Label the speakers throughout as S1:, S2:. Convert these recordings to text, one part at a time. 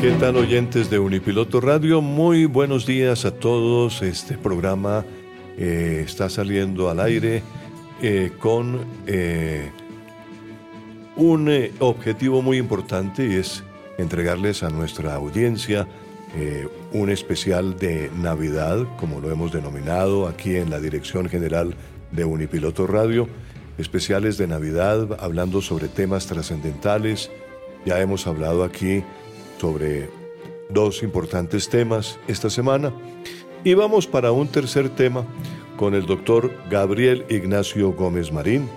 S1: ¿Qué tal oyentes de Unipiloto Radio? Muy buenos días a todos. Este programa eh, está saliendo al aire eh, con eh, un objetivo muy importante y es entregarles a nuestra audiencia un especial de Navidad, como lo hemos denominado aquí en la Dirección General de Unipiloto Radio. Especiales de Navidad hablando sobre temas trascendentales. Ya hemos hablado aquí sobre dos importantes temas esta semana y vamos para un tercer tema con el doctor Gabriel Ignacio Gómez Marín.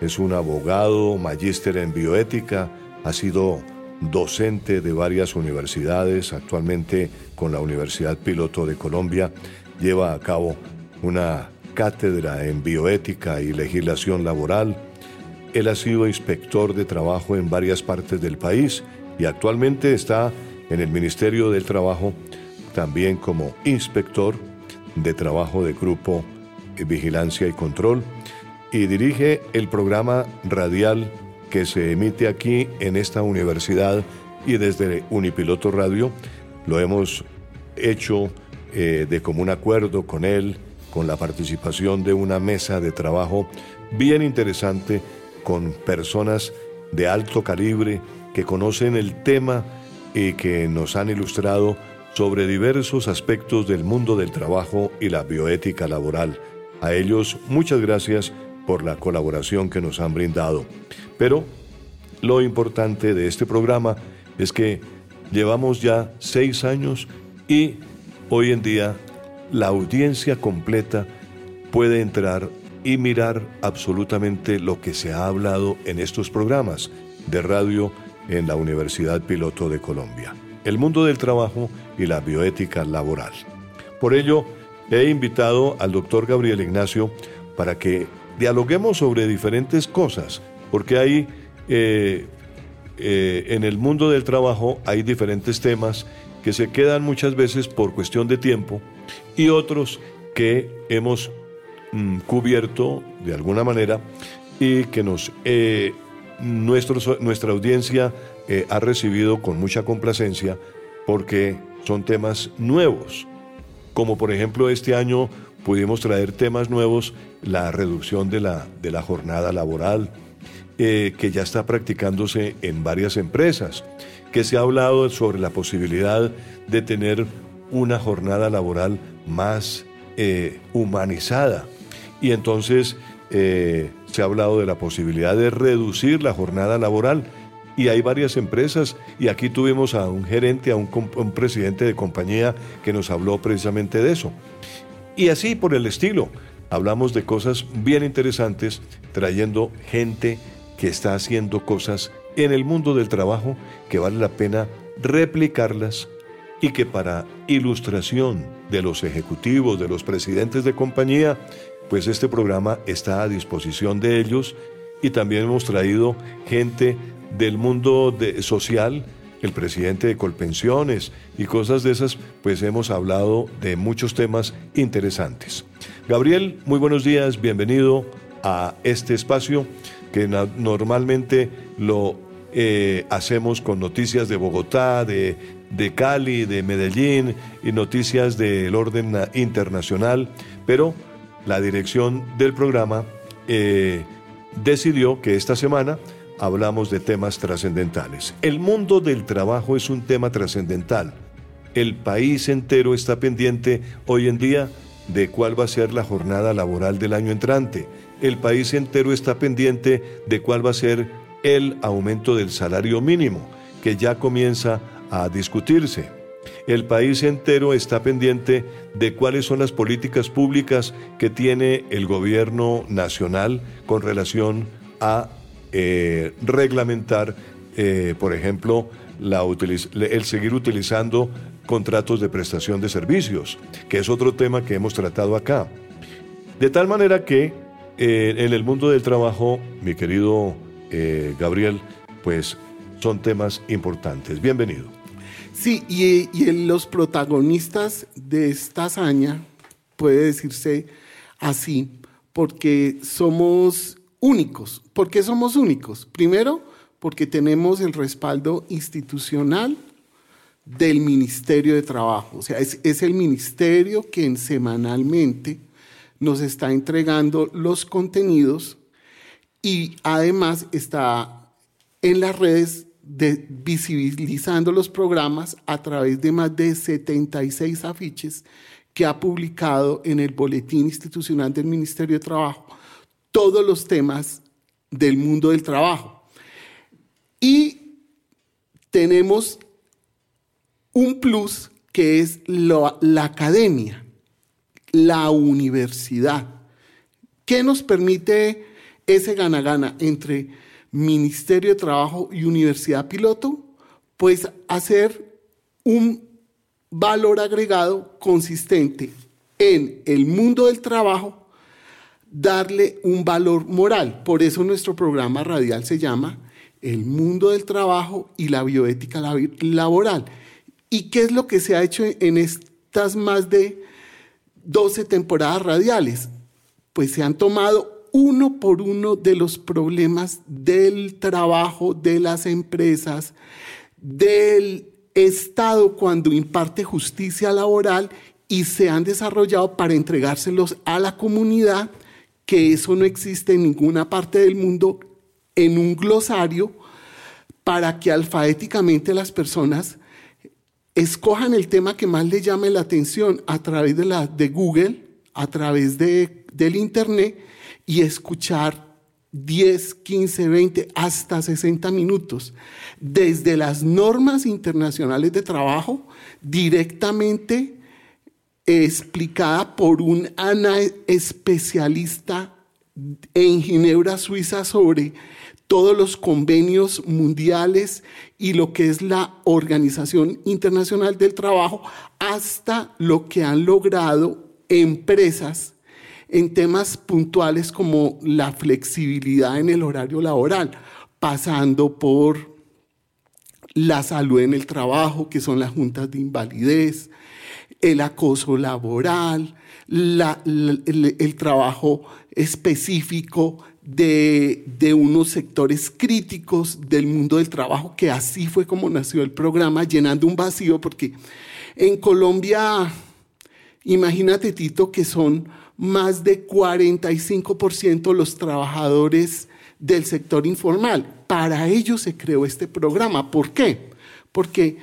S1: Es un abogado, magíster en bioética, ha sido docente de varias universidades, actualmente con la Universidad Piloto de Colombia, lleva a cabo una cátedra en bioética y legislación laboral. Él ha sido inspector de trabajo en varias partes del país y actualmente está en el Ministerio del Trabajo también como inspector de trabajo de Grupo Vigilancia y Control y dirige el programa radial que se emite aquí en esta universidad y desde Unipiloto Radio. Lo hemos hecho eh, de común acuerdo con él, con la participación de una mesa de trabajo bien interesante con personas de alto calibre que conocen el tema y que nos han ilustrado sobre diversos aspectos del mundo del trabajo y la bioética laboral. A ellos muchas gracias por la colaboración que nos han brindado. Pero lo importante de este programa es que llevamos ya seis años y hoy en día la audiencia completa puede entrar y mirar absolutamente lo que se ha hablado en estos programas de radio en la Universidad Piloto de Colombia, el mundo del trabajo y la bioética laboral. Por ello, he invitado al doctor Gabriel Ignacio para que dialoguemos sobre diferentes cosas, porque hay eh, eh, en el mundo del trabajo hay diferentes temas que se quedan muchas veces por cuestión de tiempo y otros que hemos mm, cubierto de alguna manera y que nos eh, nuestra audiencia eh, ha recibido con mucha complacencia porque son temas nuevos. Como por ejemplo este año pudimos traer temas nuevos, la reducción de la, de la jornada laboral, eh, que ya está practicándose en varias empresas, que se ha hablado sobre la posibilidad de tener una jornada laboral más eh, humanizada. Y entonces se ha hablado de la posibilidad de reducir la jornada laboral y hay varias empresas y aquí tuvimos a un gerente, a un, presidente de compañía que nos habló precisamente de eso. Y así por el estilo, hablamos de cosas bien interesantes, trayendo gente que está haciendo cosas en el mundo del trabajo que vale la pena replicarlas y que para ilustración de los ejecutivos, de los presidentes de compañía, pues este programa está a disposición de ellos y también hemos traído gente del mundo social, el presidente de Colpensiones y cosas de esas, pues hemos hablado de muchos temas interesantes. Gabriel, muy buenos días, bienvenido a este espacio que normalmente lo eh, hacemos con noticias de Bogotá, de, de Cali, de Medellín y noticias del orden internacional, pero la dirección del programa eh, decidió que esta semana hablamos de temas trascendentales. El mundo del trabajo es un tema trascendental. El país entero está pendiente hoy en día de cuál va a ser la jornada laboral del año entrante. El país entero está pendiente de cuál va a ser el aumento del salario mínimo, que ya comienza a discutirse. El país entero está pendiente de cuáles son las políticas públicas que tiene el gobierno nacional con relación a eh, reglamentar, eh, por ejemplo, el seguir utilizando contratos de prestación de servicios, que es otro tema que hemos tratado acá. De tal manera que eh, en el mundo del trabajo, mi querido Gabriel, pues son temas importantes. Bienvenido.
S2: Sí, y, y los protagonistas de esta hazaña, puede decirse así, porque somos únicos. ¿Por qué somos únicos? Primero, porque tenemos el respaldo institucional del Ministerio de Trabajo. O sea, es, es, el ministerio quien semanalmente nos está entregando los contenidos y además está en las redes visibilizando los programas a través de más de 76 afiches que ha publicado en el Boletín Institucional del Ministerio de Trabajo todos los temas del mundo del trabajo. Y tenemos un plus que es la academia, la universidad. ¿Qué nos permite ese gana-gana entre Ministerio de Trabajo y Universidad Piloto, pues hacer un valor agregado consistente en el mundo del trabajo, darle un valor moral. Por eso nuestro programa radial se llama El mundo del trabajo y la bioética laboral. ¿Y qué es lo que se ha hecho en estas más de 12 temporadas radiales? Pues se han tomado uno por uno de los problemas del trabajo de las empresas, del Estado cuando imparte justicia laboral y se han desarrollado para entregárselos a la comunidad, que eso no existe en ninguna parte del mundo, en un glosario, para que alfabéticamente las personas escojan el tema que más les llame la atención a través de, la, de Google, a través de, del Internet, y escuchar 10, 15, 20, hasta 60 minutos, desde las normas internacionales de trabajo, directamente explicada por un ana especialista en Ginebra, Suiza, sobre todos los convenios mundiales y lo que es la Organización Internacional del Trabajo, hasta lo que han logrado empresas en temas puntuales como la flexibilidad en el horario laboral, pasando por la salud en el trabajo, que son las juntas de invalidez, el acoso laboral, el, trabajo específico de, de, unos sectores críticos del mundo del trabajo, que así fue como nació el programa, llenando un vacío, porque en Colombia, imagínate Tito, que son más de 45% los trabajadores del sector informal. Para ellos se creó este programa. ¿Por qué? Porque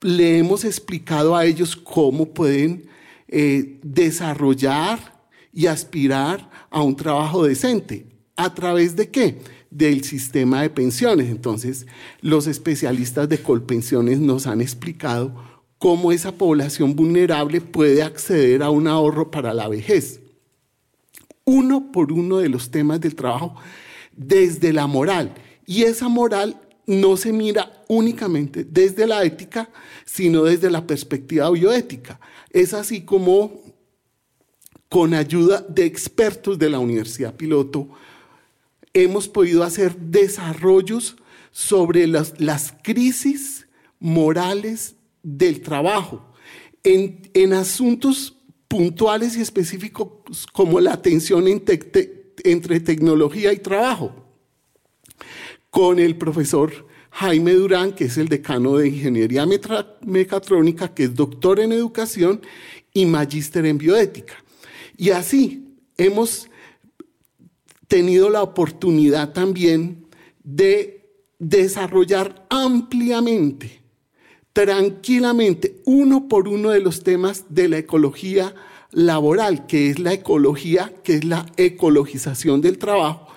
S2: le hemos explicado a ellos cómo pueden eh, desarrollar y aspirar a un trabajo decente. ¿A través de qué? Del sistema de pensiones. Entonces, los especialistas de Colpensiones nos han explicado cómo esa población vulnerable puede acceder a un ahorro para la vejez. Uno por uno de los temas del trabajo desde la moral. Y esa moral no se mira únicamente desde la ética, sino desde la perspectiva bioética. Es así como con ayuda de expertos de la Universidad Piloto, hemos podido hacer desarrollos sobre las, crisis morales del trabajo en, asuntos puntuales y específicos como la tensión entre tecnología y trabajo, con el profesor Jaime Durán, que es el decano de Ingeniería Mecatrónica, que es doctor en educación y magíster en bioética. Y así hemos tenido la oportunidad también de desarrollar ampliamente, tranquilamente, uno por uno de los temas de la ecología laboral, que es la ecología, que es la ecologización del trabajo.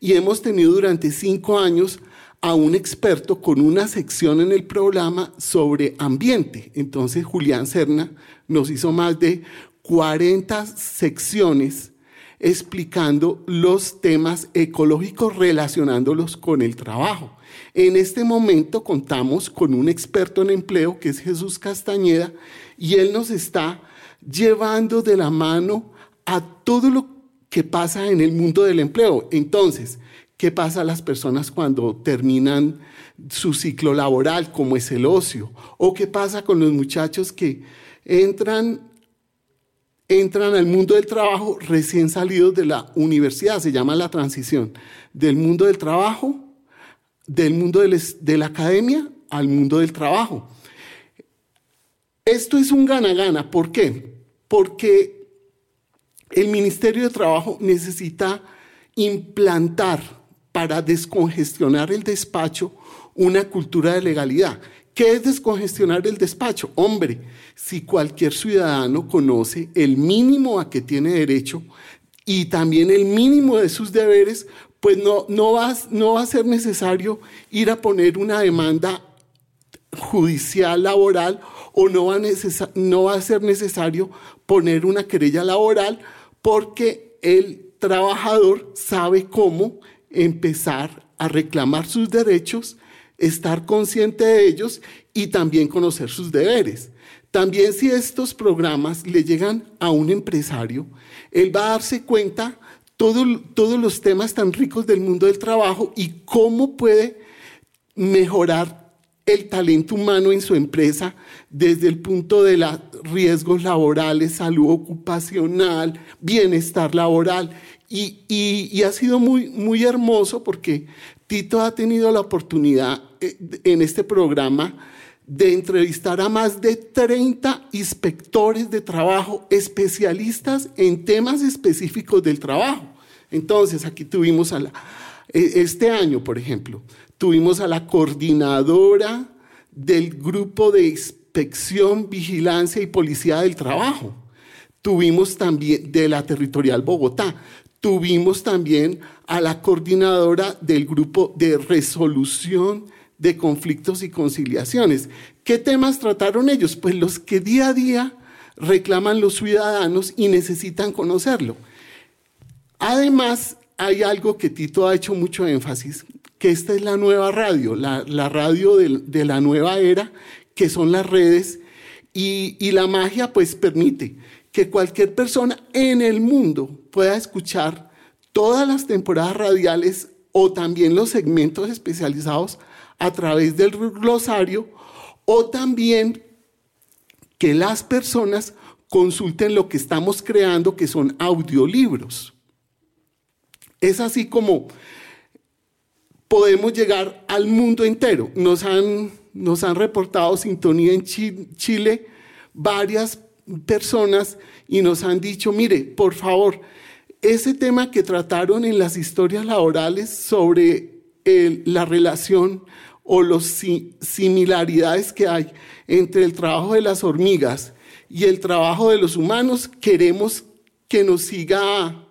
S2: Y hemos tenido durante cinco años a un experto con una sección en el programa sobre ambiente. Entonces Julián Serna nos hizo más de 40 secciones explicando los temas ecológicos relacionándolos con el trabajo. En este momento contamos con un experto en empleo que es Jesús Castañeda y él nos está llevando de la mano a todo lo que pasa en el mundo del empleo. Entonces, ¿qué pasa a las personas cuando terminan su ciclo laboral, como es el ocio? ¿O qué pasa con los muchachos que entran entran al mundo del trabajo recién salidos de la universidad, se llama la transición, del mundo del trabajo, del mundo de la academia al mundo del trabajo. Esto es un gana-gana, ¿por qué? Porque el Ministerio de Trabajo necesita implantar para descongestionar el despacho una cultura de legalidad. ¿Qué es descongestionar el despacho? Hombre, si cualquier ciudadano conoce el mínimo a que tiene derecho y también el mínimo de sus deberes, pues no, no, va, no va a ser necesario ir a poner una demanda judicial laboral o no va, no va a ser necesario poner una querella laboral porque el trabajador sabe cómo empezar a reclamar sus derechos estar consciente de ellos y también conocer sus deberes. También si estos programas le llegan a un empresario, él va a darse cuenta todo, todos los temas tan ricos del mundo del trabajo y cómo puede mejorar el talento humano en su empresa desde el punto de los riesgos laborales, salud ocupacional, bienestar laboral. Y, y, ha sido muy, muy hermoso porque Tito ha tenido la oportunidad eh, en este programa de entrevistar a más de 30 inspectores de trabajo especialistas en temas específicos del trabajo. Entonces, aquí tuvimos a la, e, este año, por ejemplo, tuvimos a la coordinadora del grupo de inspección, vigilancia y policía del trabajo. Tuvimos también de la territorial Bogotá. Tuvimos también a la coordinadora del grupo de resolución de conflictos y conciliaciones. ¿Qué temas trataron ellos? Pues los que día a día reclaman los ciudadanos y necesitan conocerlo. Además, hay algo que Tito ha hecho mucho énfasis, que esta es la nueva radio, la, radio de, la nueva era, que son las redes, y, la magia pues permite que cualquier persona en el mundo pueda escuchar todas las temporadas radiales o también los segmentos especializados a través del glosario o también que las personas consulten lo que estamos creando, que son audiolibros. Es así como podemos llegar al mundo entero. Nos han, nos han reportado sintonía en Chile varias personas y nos han dicho, mire, por favor, ese tema que trataron en las historias laborales sobre la relación o las similaridades que hay entre el trabajo de las hormigas y el trabajo de los humanos, queremos que nos siga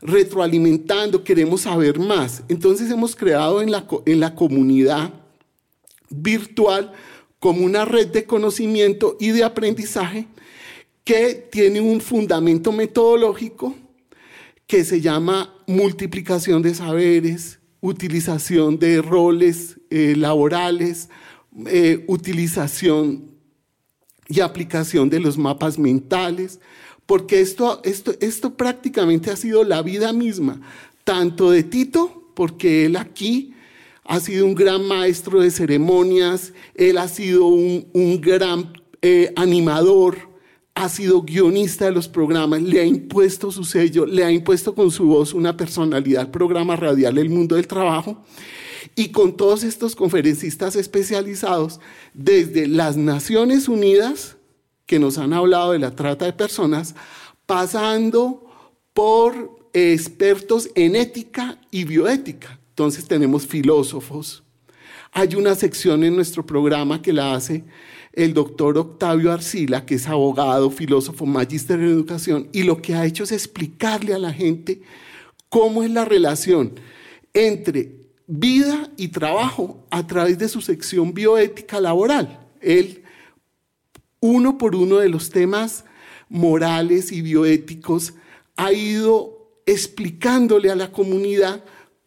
S2: retroalimentando, queremos saber más. Entonces hemos creado en la, en la comunidad virtual como una red de conocimiento y de aprendizaje que tiene un fundamento metodológico que se llama multiplicación de saberes, utilización de roles eh, laborales, eh, utilización y aplicación de los mapas mentales, porque esto, esto, esto prácticamente ha sido la vida misma, tanto de Tito, porque él aquí ha sido un gran maestro de ceremonias, él ha sido un, gran eh, animador, ha sido guionista de los programas, le ha impuesto su sello, le ha impuesto con su voz una personalidad al programa radial El Mundo del Trabajo. Y con todos estos conferencistas especializados, desde las Naciones Unidas, que nos han hablado de la trata de personas, pasando por expertos en ética y bioética. Entonces tenemos filósofos. Hay una sección en nuestro programa que la hace el doctor Octavio Arcila, que es abogado, filósofo, magíster en educación, y lo que ha hecho es explicarle a la gente cómo es la relación entre vida y trabajo a través de su sección bioética laboral. Él, uno por uno de los temas morales y bioéticos, ha ido explicándole a la comunidad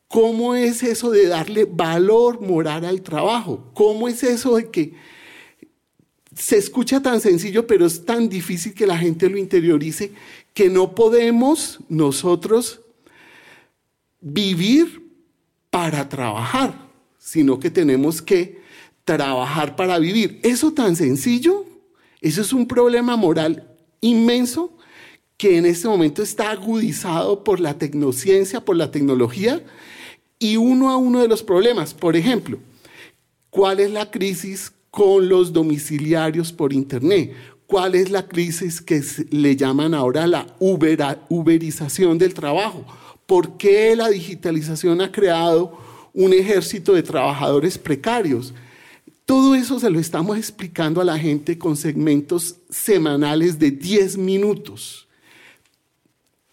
S2: cómo es eso de darle valor moral al trabajo, cómo es eso de que se escucha tan sencillo, pero es tan difícil que la gente lo interiorice, que no podemos nosotros vivir para trabajar, sino que tenemos que trabajar para vivir. Eso tan sencillo, eso es un problema moral inmenso que en este momento está agudizado por la tecnociencia, por la tecnología, y uno a uno de los problemas. Por ejemplo, ¿cuál es la crisis con los domiciliarios por Internet. ¿Cuál es la crisis que le llaman ahora la uberización del trabajo? ¿Por qué la digitalización ha creado un ejército de trabajadores precarios? Todo eso se lo estamos explicando a la gente con segmentos semanales de 10 minutos.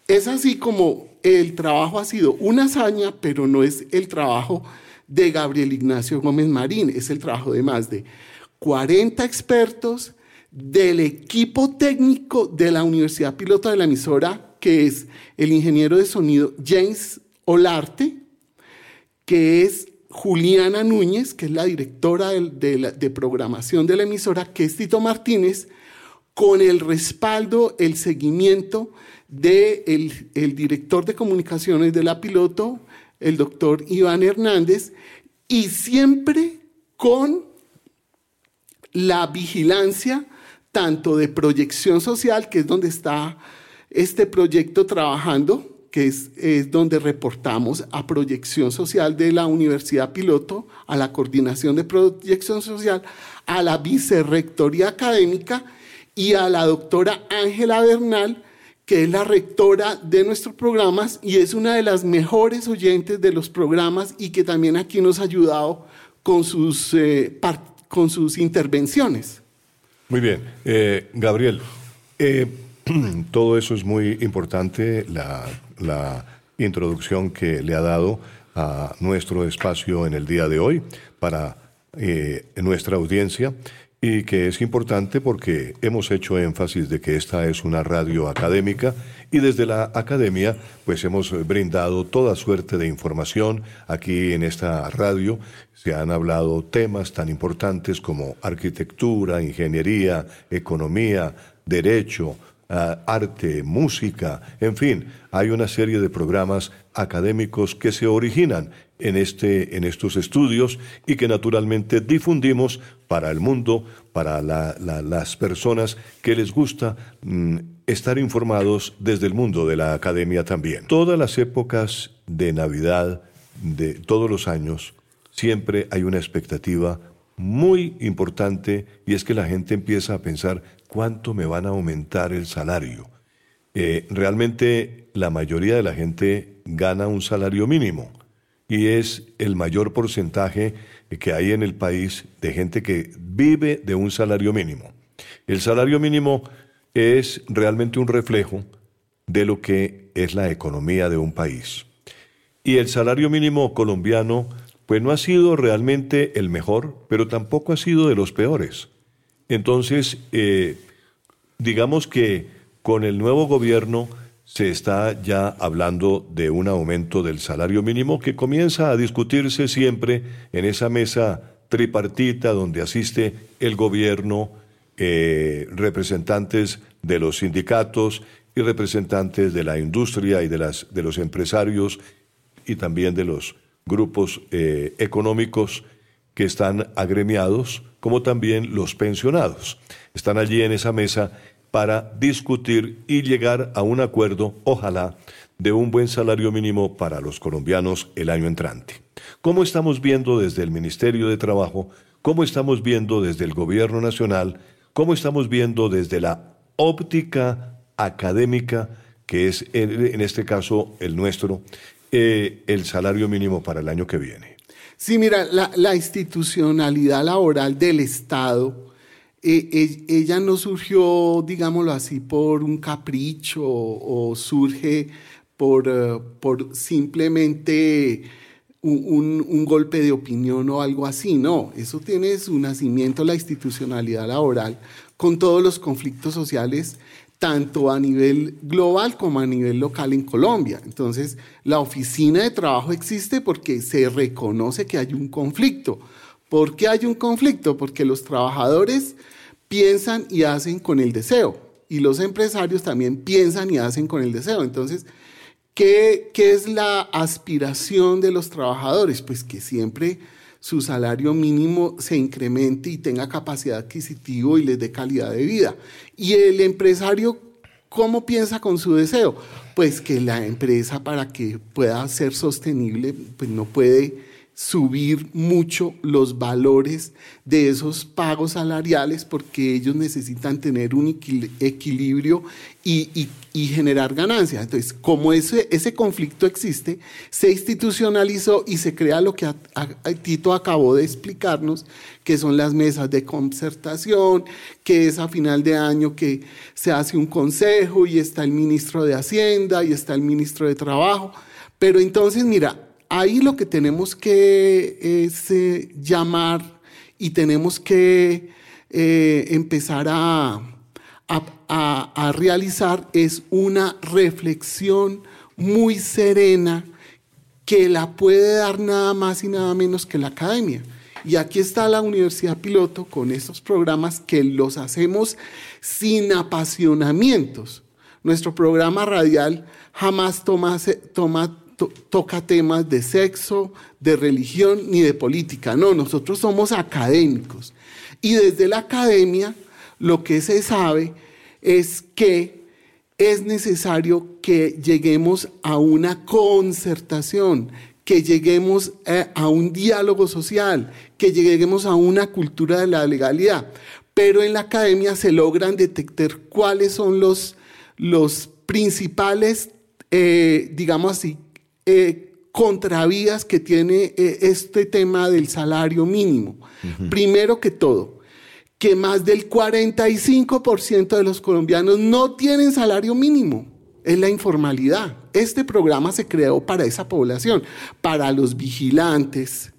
S2: Es así como el trabajo ha sido una hazaña, pero no es el trabajo de Gabriel Ignacio Gómez Marín, es el trabajo de más de 40 expertos del equipo técnico de la Universidad Piloto de la emisora, que es el ingeniero de sonido James Olarte, que es Juliana Núñez, que es la directora de, programación de la emisora, que es Tito Martínez, con el respaldo, el seguimiento del de el director de comunicaciones de la piloto, el doctor Iván Hernández, y siempre con la vigilancia tanto de proyección social, que es donde está este proyecto trabajando, que es, es, donde reportamos a proyección social de la Universidad Piloto, a la coordinación de proyección social, a la vicerrectoría académica y a la doctora Ángela Bernal, que es la rectora de nuestros programas y es una de las mejores oyentes de los programas y que también aquí nos ha ayudado con sus eh, con sus intervenciones.
S1: Muy bien. Eh, Gabriel, eh, todo eso es muy importante, la, introducción que le ha dado a nuestro espacio en el día de hoy para eh, nuestra audiencia y que es importante porque hemos hecho énfasis de que esta es una radio académica y desde la academia pues hemos brindado toda suerte de información aquí en esta radio. Se han hablado temas tan importantes como arquitectura, ingeniería, economía, derecho, ah, arte, música, en fin, hay una serie de programas académicos que se originan en, este, en estos estudios y que naturalmente difundimos para el mundo, para las personas que les gusta mm, estar informados desde el mundo de la academia también. Todas las épocas de Navidad de todos los años siempre hay una expectativa muy importante y es que la gente empieza a pensar cuánto me van a aumentar el salario. Eh, realmente la mayoría de la gente gana un salario mínimo y es el mayor porcentaje que hay en el país de gente que vive de un salario mínimo. El salario mínimo es realmente un reflejo de lo que es la economía de un país. Y el salario mínimo colombiano pues no ha sido realmente el mejor, pero tampoco ha sido de los peores. Entonces, eh, digamos que con el nuevo gobierno se está ya hablando de un aumento del salario mínimo que comienza a discutirse siempre en esa mesa tripartita donde asiste el gobierno, eh, representantes de los sindicatos y representantes de la industria y de, los empresarios y también de los grupos eh, económicos que están agremiados, como también los pensionados. Están allí en esa mesa para discutir y llegar a un acuerdo, ojalá, de un buen salario mínimo para los colombianos el año entrante. ¿Cómo estamos viendo desde el Ministerio de Trabajo? ¿Cómo estamos viendo desde el Gobierno Nacional? ¿Cómo estamos viendo desde la óptica académica, que es en este caso el nuestro, eh, el salario mínimo para el año que viene?
S2: Sí, mira, la, institucionalidad laboral del Estado, eh, eh, ella no surgió, digámoslo así, por un capricho o, surge por, por simplemente un, un, golpe de opinión o algo así, no, eso tiene su nacimiento, la institucionalidad laboral, con todos los conflictos sociales tanto a nivel global como a nivel local en Colombia. Entonces, la oficina de trabajo existe porque se reconoce que hay un conflicto. ¿Por qué hay un conflicto? Porque los trabajadores piensan y hacen con el deseo y los empresarios también piensan y hacen con el deseo. Entonces, ¿qué, qué es la aspiración de los trabajadores? Pues que siempre su salario mínimo se incremente y tenga capacidad adquisitiva y les dé calidad de vida. Y el empresario, ¿cómo piensa con su deseo? Pues que la empresa para que pueda ser sostenible, pues no puede subir mucho los valores de esos pagos salariales porque ellos necesitan tener un equilibrio y, generar ganancias. Entonces, como ese, ese conflicto existe, se institucionalizó y se crea lo que Tito acabó de explicarnos, que son las mesas de concertación, que es a final de año que se hace un consejo y está el ministro de Hacienda y está el ministro de Trabajo. Pero entonces, mira, ahí lo que tenemos que es eh, llamar y tenemos que eh, empezar a, a, realizar es una reflexión muy serena que la puede dar nada más y nada menos que la academia. Y aquí está la Universidad Piloto con estos programas que los hacemos sin apasionamientos. Nuestro programa radial jamás toma, toma toca temas de sexo, de religión ni de política. No, nosotros somos académicos. Y desde la academia lo que se sabe es que es necesario que lleguemos a una concertación, que lleguemos eh, a un diálogo social, que lleguemos a una cultura de la legalidad. Pero en la academia se logran detectar cuáles son los, los principales, eh, digamos así, eh, contravías que tiene eh, este tema del salario mínimo. Primero que todo, que más del 45% de los colombianos no tienen salario mínimo. Es la informalidad. Este programa se creó para esa población, para los vigilantes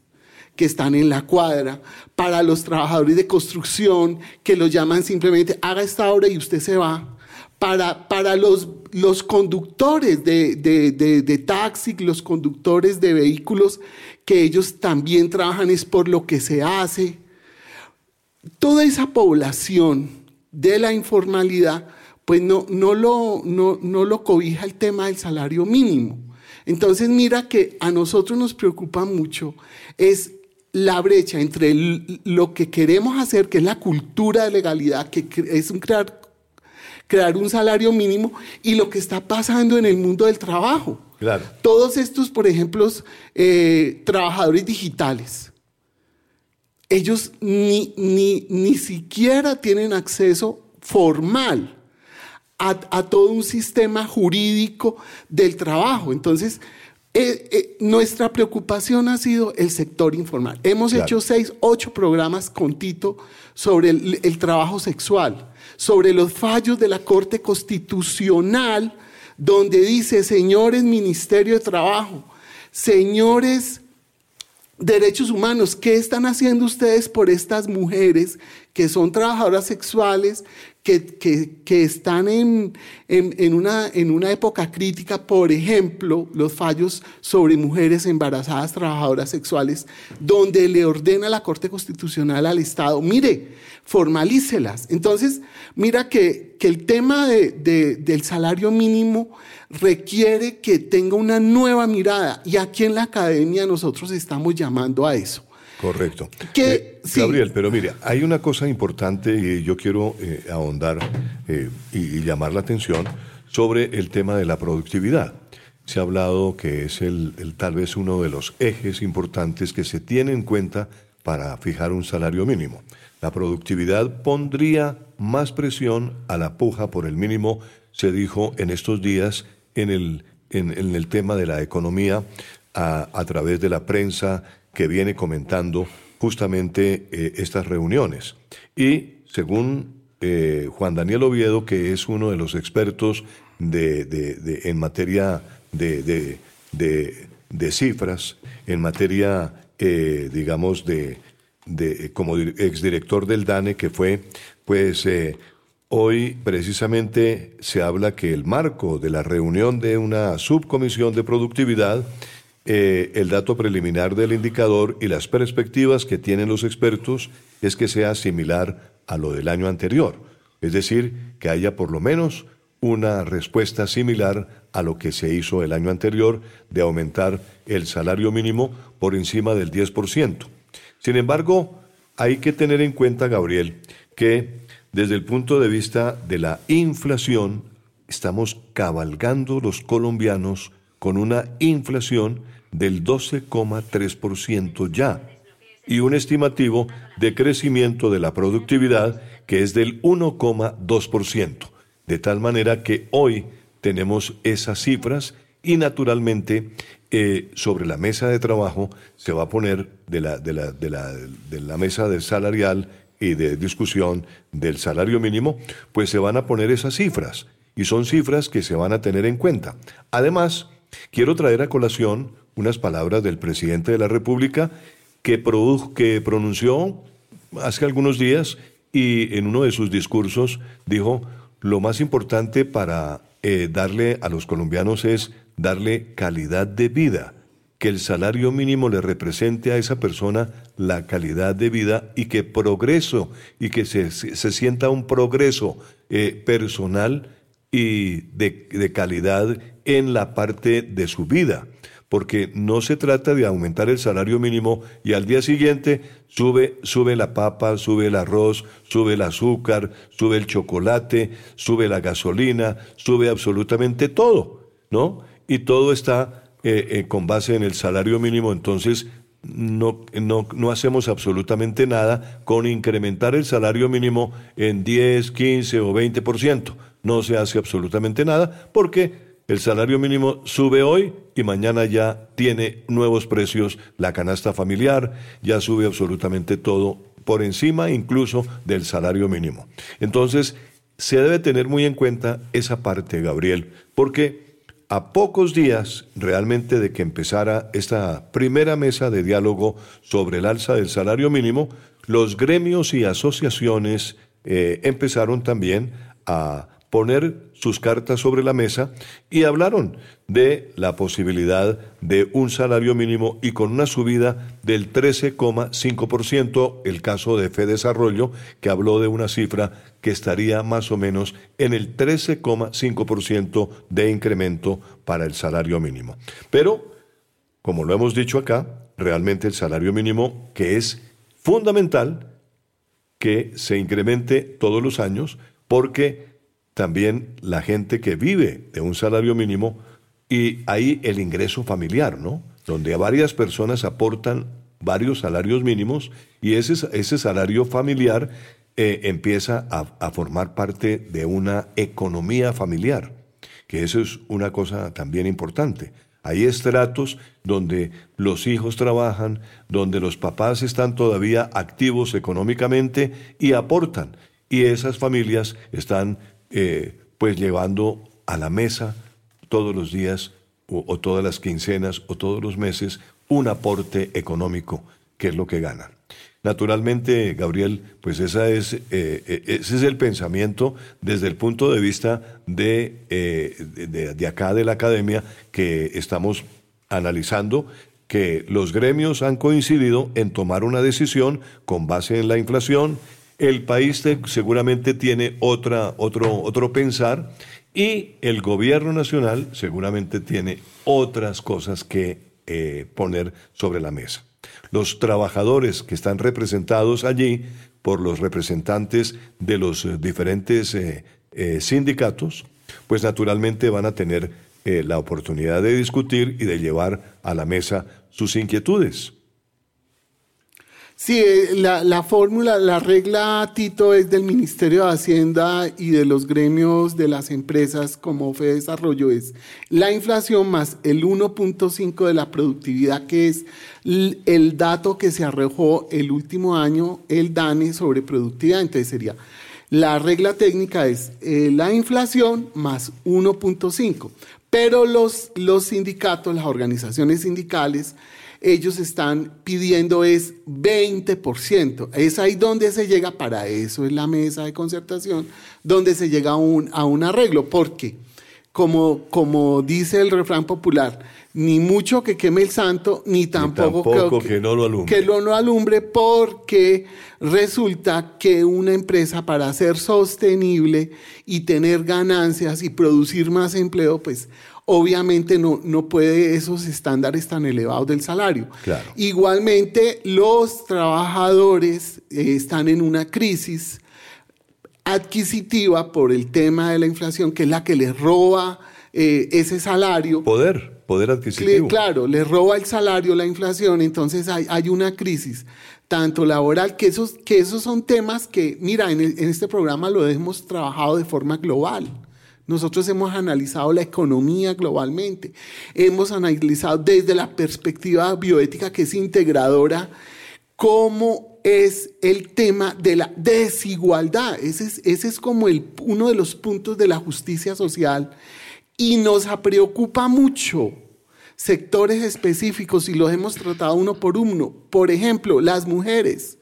S2: que están en la cuadra, para los trabajadores de construcción que lo llaman simplemente haga esta obra y usted se va, para, para los, los conductores de, de, de, taxi, los conductores de vehículos, que ellos también trabajan es por lo que se hace. Toda esa población de la informalidad, pues no, no, lo, no, no lo cobija el tema del salario mínimo. Entonces mira que a nosotros nos preocupa mucho es la brecha entre lo que queremos hacer, que es la cultura de legalidad, que es un crear crear un salario mínimo y lo que está pasando en el mundo del trabajo.
S1: Claro.
S2: Todos estos, por ejemplo, eh, trabajadores digitales, ellos ni, ni, ni, siquiera tienen acceso formal a, a, todo un sistema jurídico del trabajo. Entonces, eh, eh, nuestra preocupación ha sido el sector informal. Hemos hecho seis, ocho programas con Tito sobre el, el trabajo sexual sobre los fallos de la Corte Constitucional, donde dice, señores Ministerio de Trabajo, señores derechos humanos, ¿qué están haciendo ustedes por estas mujeres que son trabajadoras sexuales, que, están en, en, una, en una época crítica, por ejemplo, los fallos sobre mujeres embarazadas, trabajadoras sexuales, donde le ordena la Corte Constitucional al Estado, mire, formalícelas. Entonces, mira que, que el tema de, del salario mínimo requiere que tenga una nueva mirada y aquí en la academia nosotros estamos llamando a eso
S1: Correcto.
S2: Que,
S1: eh, Gabriel, pero mire, hay una cosa importante y yo quiero eh, ahondar eh, y, llamar la atención sobre el tema de la productividad. Se ha hablado que es el, tal vez uno de los ejes importantes que se tiene en cuenta para fijar un salario mínimo. La productividad pondría más presión a la puja por el mínimo, se dijo en estos días en el, en, el tema de la economía a, través de la prensa que viene comentando justamente eh, estas reuniones. Y según eh, Juan Daniel Oviedo, que es uno de los expertos de, en materia de, cifras, en materia, eh, digamos, de, como exdirector del DANE, que fue, pues, hoy precisamente se habla que el marco de la reunión de una subcomisión de productividad eh, el dato preliminar del indicador y las perspectivas que tienen los expertos es que sea similar a lo del año anterior, es decir, que haya por lo menos una respuesta similar a lo que se hizo el año anterior de aumentar el salario mínimo por encima del 10%. Sin embargo, hay que tener en cuenta, Gabriel, que desde el punto de vista de la inflación, estamos cabalgando los colombianos con una inflación del 12,3% ya y un estimativo de crecimiento de la productividad que es del 1,2%. De tal manera que hoy tenemos esas cifras y naturalmente eh, sobre la mesa de trabajo se va a poner de la, de la, de la, de la mesa del salarial y de discusión del salario mínimo, pues se van a poner esas cifras y son cifras que se van a tener en cuenta. Además, Quiero traer a colación unas palabras del presidente de la República que, que pronunció hace algunos días y en uno de sus discursos dijo, lo más importante para eh, darle a los colombianos es darle calidad de vida, que el salario mínimo le represente a esa persona la calidad de vida y que progreso y que se, sienta un progreso eh, personal y de, de calidad en la parte de su vida, porque no se trata de aumentar el salario mínimo y al día siguiente sube, sube la papa, sube el arroz, sube el azúcar, sube el chocolate, sube la gasolina, sube absolutamente todo, ¿no? Y todo está eh, eh, con base en el salario mínimo, entonces no, no, no, hacemos absolutamente nada con incrementar el salario mínimo en 10, 15 o 20%. No se hace absolutamente nada porque el salario mínimo sube hoy y mañana ya tiene nuevos precios. La canasta familiar ya sube absolutamente todo por encima incluso del salario mínimo. Entonces, se debe tener muy en cuenta esa parte, Gabriel, porque a pocos días realmente de que empezara esta primera mesa de diálogo sobre el alza del salario mínimo, los gremios y asociaciones eh, empezaron también a poner sus cartas sobre la mesa y hablaron de la posibilidad de un salario mínimo y con una subida del 13,5%, el caso de Desarrollo, que habló de una cifra que estaría más o menos en el 13,5% de incremento para el salario mínimo. Pero, como lo hemos dicho acá, realmente el salario mínimo, que es fundamental que se incremente todos los años, porque también la gente que vive de un salario mínimo y hay el ingreso familiar, ¿no? Donde varias personas aportan varios salarios mínimos y ese, ese salario familiar eh, empieza a, a, formar parte de una economía familiar, que eso es una cosa también importante. Hay estratos donde los hijos trabajan, donde los papás están todavía activos económicamente y aportan. Y esas familias están eh, pues llevando a la mesa todos los días o, todas las quincenas o todos los meses un aporte económico, que es lo que ganan. Naturalmente, Gabriel, pues esa es, eh, eh, ese es el pensamiento desde el punto de vista de, de, de, acá de la academia que estamos analizando que los gremios han coincidido en tomar una decisión con base en la inflación, el país seguramente tiene otra, otro, otro pensar y el gobierno nacional seguramente tiene otras cosas que eh, poner sobre la mesa. Los trabajadores que están representados allí por los representantes de los eh, diferentes eh, sindicatos, pues naturalmente van a tener la oportunidad de discutir y de llevar a la mesa sus inquietudes.
S2: Sí, eh, la, fórmula, la regla, Tito, es del Ministerio de Hacienda y de los gremios de las empresas como Fede Desarrollo, es la inflación más el 1.5 de la productividad, que es el dato que se arrojó el último año el DANE sobre productividad. Entonces sería, la regla técnica es eh, la inflación más 1.5. Pero los, los sindicatos, las organizaciones sindicales, ellos están pidiendo es 20%. Es ahí donde se llega, para eso es la mesa de concertación, donde se llega a un, a un arreglo. Porque, como, como dice el refrán popular, ni mucho que queme el santo, ni tampoco,
S1: que, no lo alumbre.
S2: Que no lo alumbre, porque resulta que una empresa para ser sostenible y tener ganancias y producir más empleo, pues obviamente no, no puede esos estándares tan elevados del salario. Igualmente, los trabajadores eh, están en una crisis adquisitiva por el tema de la inflación, que es la que les roba eh, ese salario.
S1: Poder, poder adquisitivo.
S2: Claro, les roba el salario la inflación, entonces hay, hay una crisis tanto laboral, que esos, que esos son temas que, mira, en, en este programa lo hemos trabajado de forma global. Nosotros hemos analizado la economía globalmente, hemos analizado desde la perspectiva bioética que es integradora cómo es el tema de la desigualdad. Ese es, como uno de los puntos de la justicia social y nos preocupa mucho sectores específicos y los hemos tratado uno por uno. Por ejemplo, las mujeres,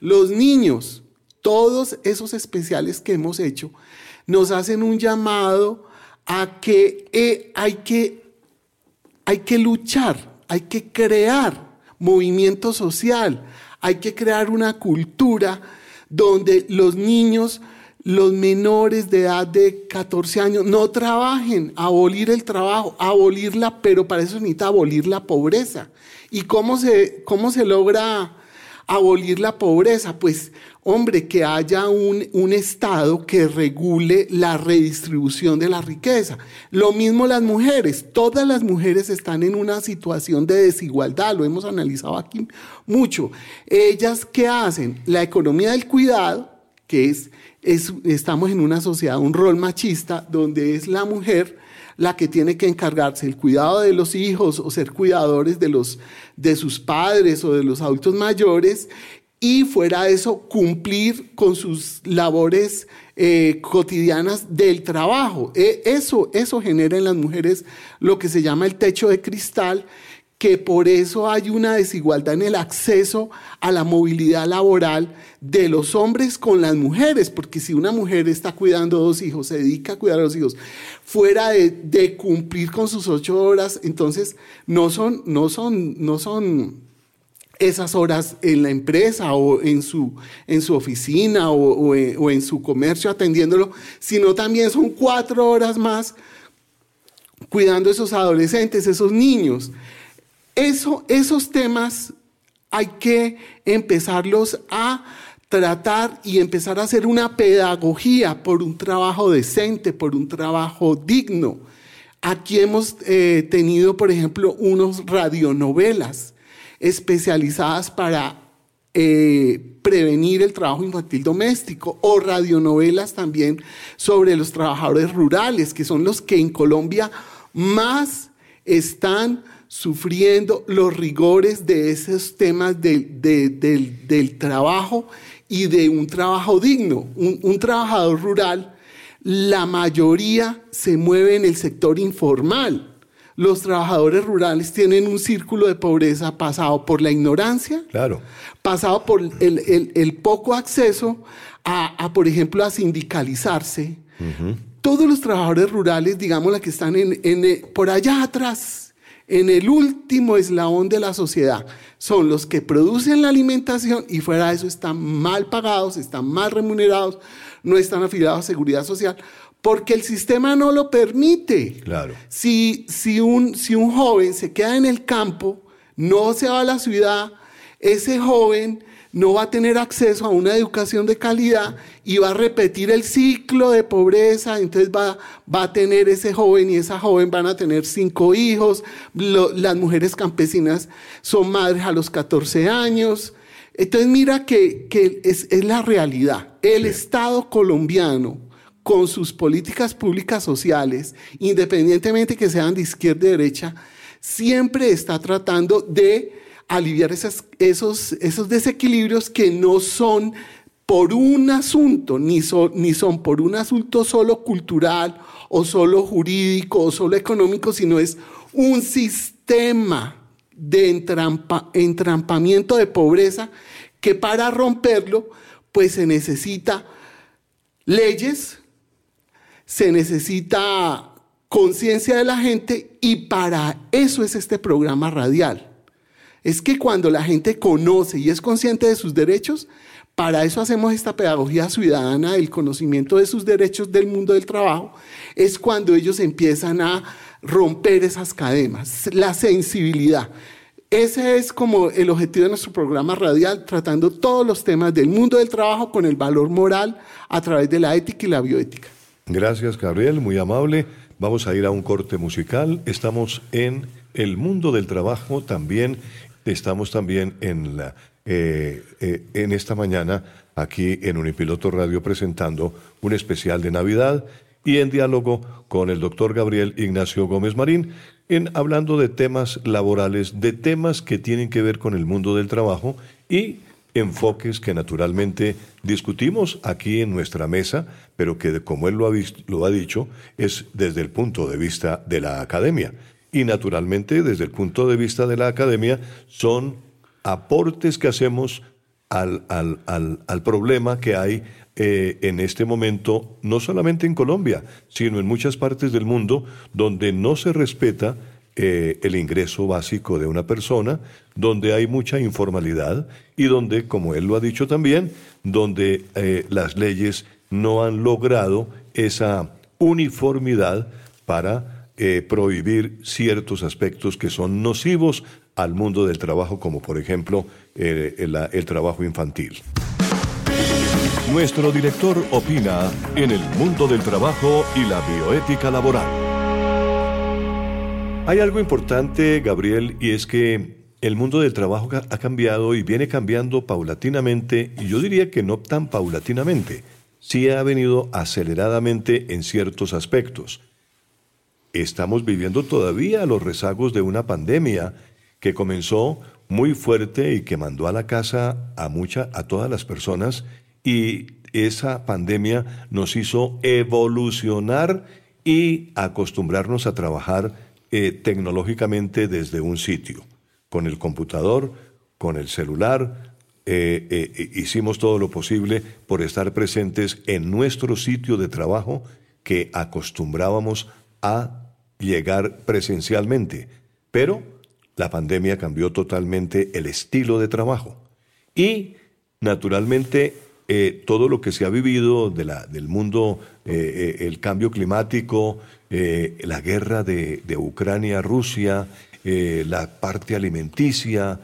S2: los niños, todos esos especiales que hemos hecho nos hacen un llamado a que, eh, hay, que hay que luchar, hay que crear movimiento social, hay que crear una cultura donde los niños, los menores de edad de 14 años, no trabajen, abolir el trabajo, abolirla, pero para eso necesita abolir la pobreza. ¿Y cómo se, cómo se logra abolir la pobreza? Pues hombre, que haya un, un, Estado que regule la redistribución de la riqueza. Lo mismo las mujeres, todas las mujeres están en una situación de desigualdad, lo hemos analizado aquí mucho. Ellas, ¿qué hacen? La economía del cuidado, que es, es estamos en una sociedad, un rol machista, donde es la mujer la que tiene que encargarse el cuidado de los hijos o ser cuidadores de los de sus padres o de los adultos mayores y fuera de eso cumplir con sus labores eh, cotidianas del trabajo. E, eso, eso genera en las mujeres lo que se llama el techo de cristal, que por eso hay una desigualdad en el acceso a la movilidad laboral de los hombres con las mujeres, porque si una mujer está cuidando dos hijos, se dedica a cuidar a los hijos, fuera de, cumplir con sus ocho horas, entonces no son, no son, no son esas horas en la empresa o en su, en su oficina o, en, su comercio atendiéndolo, sino también son cuatro horas más cuidando a esos adolescentes, esos niños. Eso, esos temas hay que empezarlos a tratar y empezar a hacer una pedagogía por un trabajo decente, por un trabajo digno. Aquí hemos eh, tenido, por ejemplo, unos radionovelas especializadas para eh, prevenir el trabajo infantil doméstico o radionovelas también sobre los trabajadores rurales, que son los que en Colombia más están sufriendo los rigores de esos temas del, trabajo y de un trabajo digno. un trabajador rural, la mayoría se mueve en el sector informal los trabajadores rurales tienen un círculo de pobreza pasado por la ignorancia,
S1: claro.
S2: pasado por el, poco acceso a, por ejemplo, a sindicalizarse. Todos los trabajadores rurales, digamos, la que están en, en, por allá atrás, en el último eslabón de la sociedad, son los que producen la alimentación y fuera de eso están mal pagados, están mal remunerados, no están afiliados a seguridad social porque el sistema no lo permite.
S1: Claro.
S2: Si, si, un, si un joven se queda en el campo, no se va a la ciudad, ese joven no va a tener acceso a una educación de calidad y va a repetir el ciclo de pobreza, entonces va, va a tener ese joven y esa joven van a tener cinco hijos, las mujeres campesinas son madres a los 14 años. Entonces mira que, es, la realidad. El Estado colombiano con sus políticas públicas sociales, independientemente que sean de izquierda y derecha, siempre está tratando de aliviar esos, desequilibrios que no son por un asunto, ni, ni son por un asunto solo cultural o solo jurídico o solo económico, sino es un sistema de entrampamiento de pobreza que para romperlo, pues se necesita leyes, se necesita conciencia de la gente y para eso es este programa radial es que cuando la gente conoce y es consciente de sus derechos, para eso hacemos esta pedagogía ciudadana del conocimiento de sus derechos del mundo del trabajo, es cuando ellos empiezan a romper esas cadenas, la sensibilidad. Ese es como el objetivo de nuestro programa radial, tratando todos los temas del mundo del trabajo con el valor moral a través de la ética y la bioética.
S1: Gracias, Gabriel, muy amable. Vamos a ir a un corte musical. Estamos en el mundo del trabajo también Estamos también en, la, eh, eh, en esta mañana aquí en Unipiloto Radio presentando un especial de Navidad y en diálogo con el doctor Gabriel Ignacio Gómez Marín, en hablando de temas laborales, de temas que tienen que ver con el mundo del trabajo y enfoques que naturalmente discutimos aquí en nuestra mesa, pero que como él lo ha, lo ha dicho, es desde el punto de vista de la academia y naturalmente desde el punto de vista de la academia son aportes que hacemos al, al, problema que hay eh, en este momento, no solamente en Colombia, sino en muchas partes del mundo donde no se respeta eh, el ingreso básico de una persona, donde hay mucha informalidad y donde, como él lo ha dicho también, donde eh, las leyes no han logrado esa uniformidad para eh, prohibir ciertos aspectos que son nocivos al mundo del trabajo, como por ejemplo eh, el, trabajo infantil.
S3: Nuestro director opina en el mundo del trabajo y la bioética laboral.
S1: Hay algo importante, Gabriel, y es que el mundo del trabajo ha cambiado y viene cambiando paulatinamente, y yo diría que no tan paulatinamente, sí ha venido aceleradamente en ciertos aspectos estamos viviendo todavía los rezagos de una pandemia que comenzó muy fuerte y que mandó a la casa a mucha, a todas las personas y esa pandemia nos hizo evolucionar y acostumbrarnos a trabajar eh, tecnológicamente desde un sitio, con el computador, con el celular. Eh, eh, hicimos todo lo posible por estar presentes en nuestro sitio de trabajo que acostumbrábamos a llegar presencialmente, pero la pandemia cambió totalmente el estilo de trabajo. Y, naturalmente, eh, todo lo que se ha vivido de la, del mundo, eh, eh, el cambio climático, la guerra de, de Ucrania-Rusia, la parte alimenticia,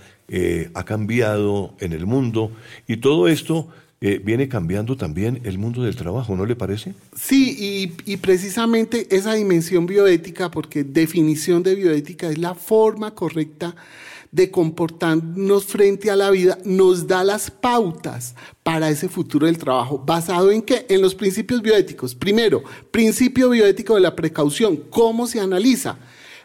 S1: ha cambiado en el mundo y todo esto eh, viene cambiando también el mundo del trabajo, ¿no le parece?
S2: Sí, y, precisamente esa dimensión bioética, porque definición de bioética es la forma correcta de comportarnos frente a la vida, nos da las pautas para ese futuro del trabajo. ¿Basado en qué? En los principios bioéticos. Primero, principio bioético de la precaución. ¿Cómo se analiza?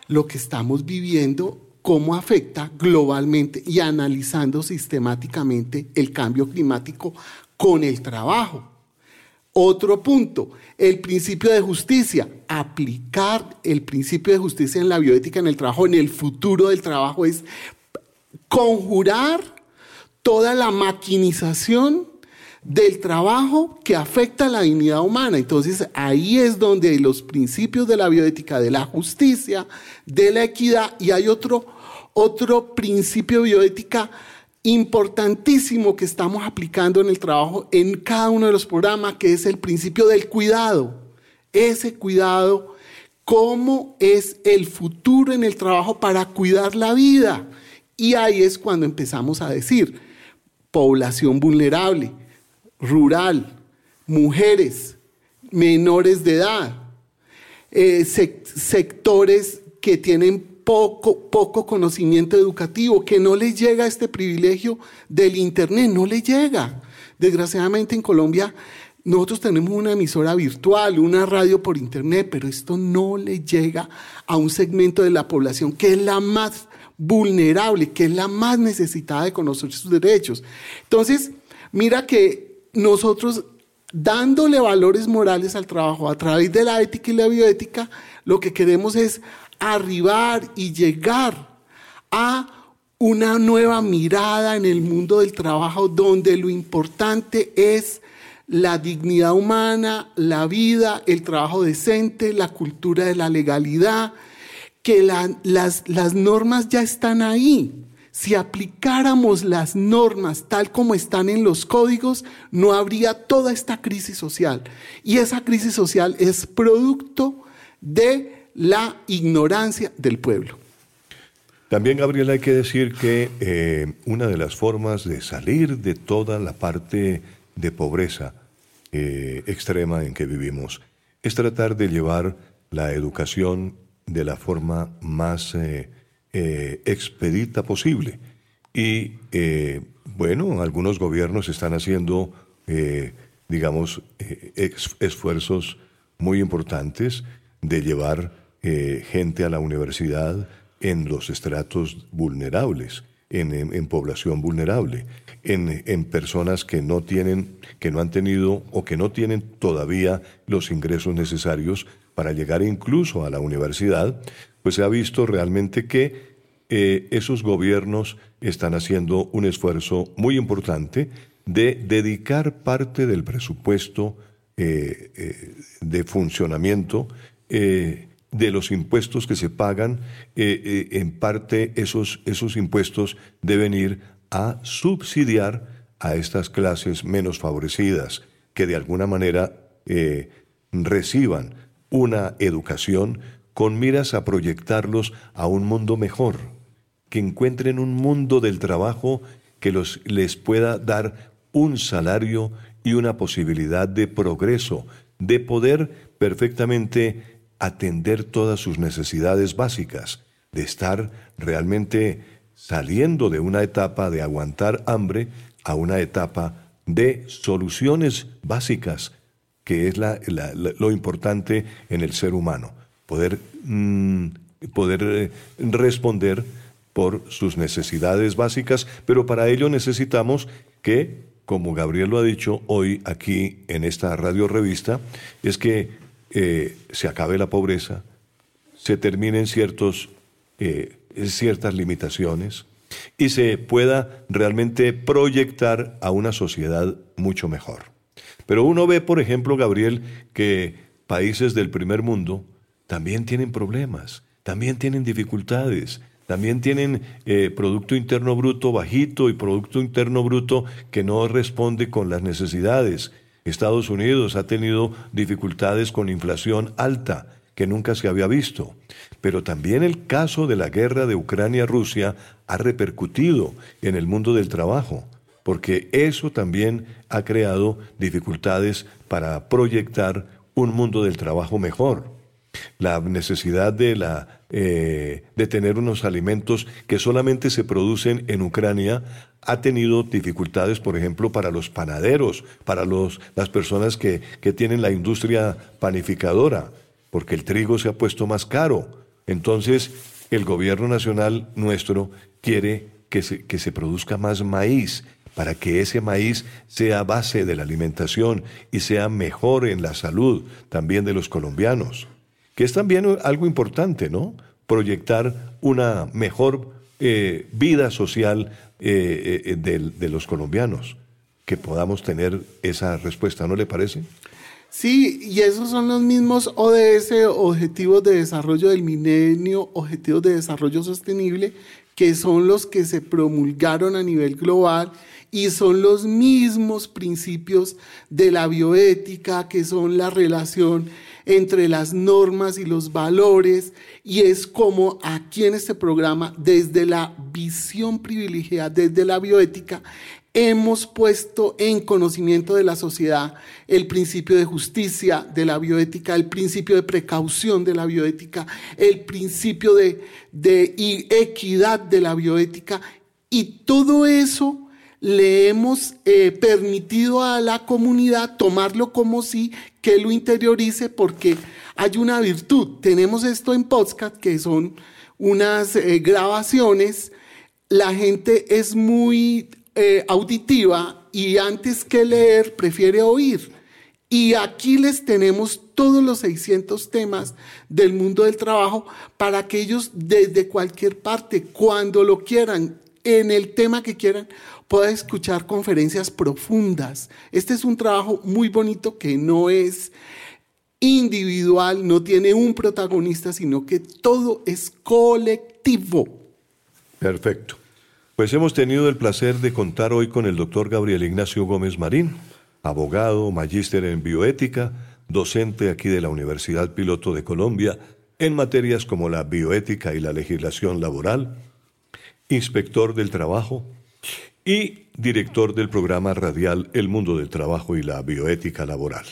S2: Lo que estamos viviendo cómo afecta globalmente y analizando sistemáticamente el cambio climático con el trabajo. Otro punto, el principio de justicia. Aplicar el principio de justicia en la bioética en el trabajo, en el futuro del trabajo, es conjurar toda la maquinización del trabajo que afecta a la dignidad humana. Entonces ahí es donde los principios de la bioética, de la justicia, de la equidad, y hay otro, otro principio bioética importantísimo que estamos aplicando en el trabajo en cada uno de los programas, que es el principio del cuidado. Ese cuidado, cómo es el futuro en el trabajo para cuidar la vida. Y ahí es cuando empezamos a decir población vulnerable, rural, mujeres, menores de edad, eh, sectores que tienen poco, poco conocimiento educativo, que no les llega este privilegio del Internet, no les llega. Desgraciadamente en Colombia nosotros tenemos una emisora virtual, una radio por Internet, pero esto no le llega a un segmento de la población que es la más vulnerable, que es la más necesitada de conocer sus derechos. Entonces, mira que nosotros dándole valores morales al trabajo a través de la ética y la bioética, lo que queremos es arribar y llegar a una nueva mirada en el mundo del trabajo donde lo importante es la dignidad humana, la vida, el trabajo decente, la cultura de la legalidad, que las, las normas ya están ahí. Si aplicáramos las normas tal como están en los códigos, no habría toda esta crisis social. Y esa crisis social es producto de la ignorancia del pueblo.
S1: También, Gabriel, hay que decir que eh, una de las formas de salir de toda la parte de pobreza eh, extrema en que vivimos es tratar de llevar la educación de la forma más eh, expedita posible. Y bueno, algunos gobiernos están haciendo, digamos, esfuerzos muy importantes de llevar gente a la universidad en los estratos vulnerables, en, población vulnerable, en, personas que no tienen, que no han tenido o que no tienen todavía los ingresos necesarios para llegar incluso a la universidad, pues se ha visto realmente que eh, esos gobiernos están haciendo un esfuerzo muy importante de dedicar parte del presupuesto eh, eh, de funcionamiento de los impuestos que se pagan, en parte esos, esos impuestos deben ir a subsidiar a estas clases menos favorecidas, que de alguna manera reciban una educación con miras a proyectarlos a un mundo mejor, que encuentren un mundo del trabajo que los, les pueda dar un salario y una posibilidad de progreso, de poder perfectamente atender todas sus necesidades básicas, de estar realmente saliendo de una etapa de aguantar hambre a una etapa de soluciones básicas que es lo importante en el ser humano, poder, mm, poder eh, responder por sus necesidades básicas, pero para ello necesitamos que, como Gabriel lo ha dicho hoy aquí en esta radio revista, es que eh, se acabe la pobreza, se terminen ciertos, eh, ciertas limitaciones y se pueda realmente proyectar a una sociedad mucho mejor. Pero uno ve, por ejemplo, Gabriel, que países del primer mundo también tienen problemas, también tienen dificultades, también tienen eh, Producto Interno Bruto bajito y Producto Interno Bruto que no responde con las necesidades. Estados Unidos ha tenido dificultades con inflación alta que nunca se había visto. Pero también el caso de la guerra de Ucrania-Rusia ha repercutido en el mundo del trabajo porque eso también ha creado dificultades para proyectar un mundo del trabajo mejor. La necesidad de, la, eh, de tener unos alimentos que solamente se producen en Ucrania ha tenido dificultades, por ejemplo, para los panaderos, para los, las personas que, que tienen la industria panificadora, porque el trigo se ha puesto más caro. Entonces, el gobierno nacional nuestro quiere que se, que se produzca más maíz para que ese maíz sea base de la alimentación y sea mejor en la salud también de los colombianos, que es también algo importante, ¿no? Proyectar una mejor eh, vida social eh, eh, de, de los colombianos, que podamos tener esa respuesta, ¿no le parece?
S2: Sí, y esos son los mismos ODS, Objetivos de Desarrollo del Milenio, Objetivos de Desarrollo Sostenible, que son los que se promulgaron a nivel global y son los mismos principios de la bioética, que son la relación entre las normas y los valores, y es como aquí en este programa, desde la visión privilegiada, desde la bioética, hemos puesto en conocimiento de la sociedad el principio de justicia de la bioética, el principio de precaución de la bioética, el principio de, equidad de la bioética y todo eso le hemos eh, permitido a la comunidad tomarlo como si que lo interiorice porque hay una virtud. Tenemos esto en podcast que son unas eh, grabaciones. La gente es muy eh, auditiva y antes que leer prefiere oír. Y aquí les tenemos todos los 600 temas del mundo del trabajo para que ellos desde cualquier parte, cuando lo quieran, en el tema que quieran, puedan escuchar conferencias profundas. Este es un trabajo muy bonito que no es individual, no tiene un protagonista, sino que todo es colectivo.
S1: Perfecto. Pues hemos tenido el placer de contar hoy con el doctor Gabriel Ignacio Gómez Marín, abogado, magíster en bioética, docente aquí de la Universidad Piloto de Colombia en materias como la bioética y la legislación laboral, inspector del trabajo y director del programa radial El Mundo del Trabajo y la Bioética Laboral.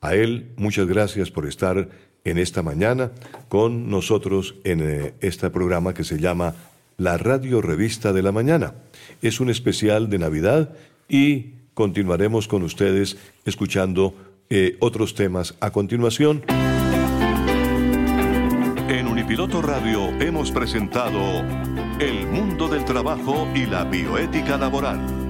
S1: A él, muchas gracias por estar en esta mañana con nosotros en eh, este programa que se llama la Radio Revista de la Mañana. Es un especial de Navidad y continuaremos con ustedes escuchando eh, otros temas a continuación.
S3: En Unipiloto Radio hemos presentado El mundo del trabajo y la bioética laboral.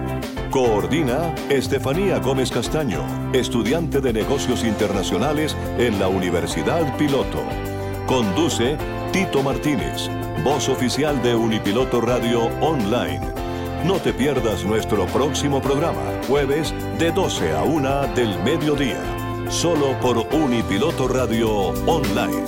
S3: Coordina Estefanía Gómez Castaño, estudiante de negocios internacionales en la Universidad Piloto. Conduce Tito Martínez, voz oficial de Unipiloto Radio Online. No te pierdas nuestro próximo programa, jueves de 12 a 1 del mediodía, solo por Unipiloto Radio Online.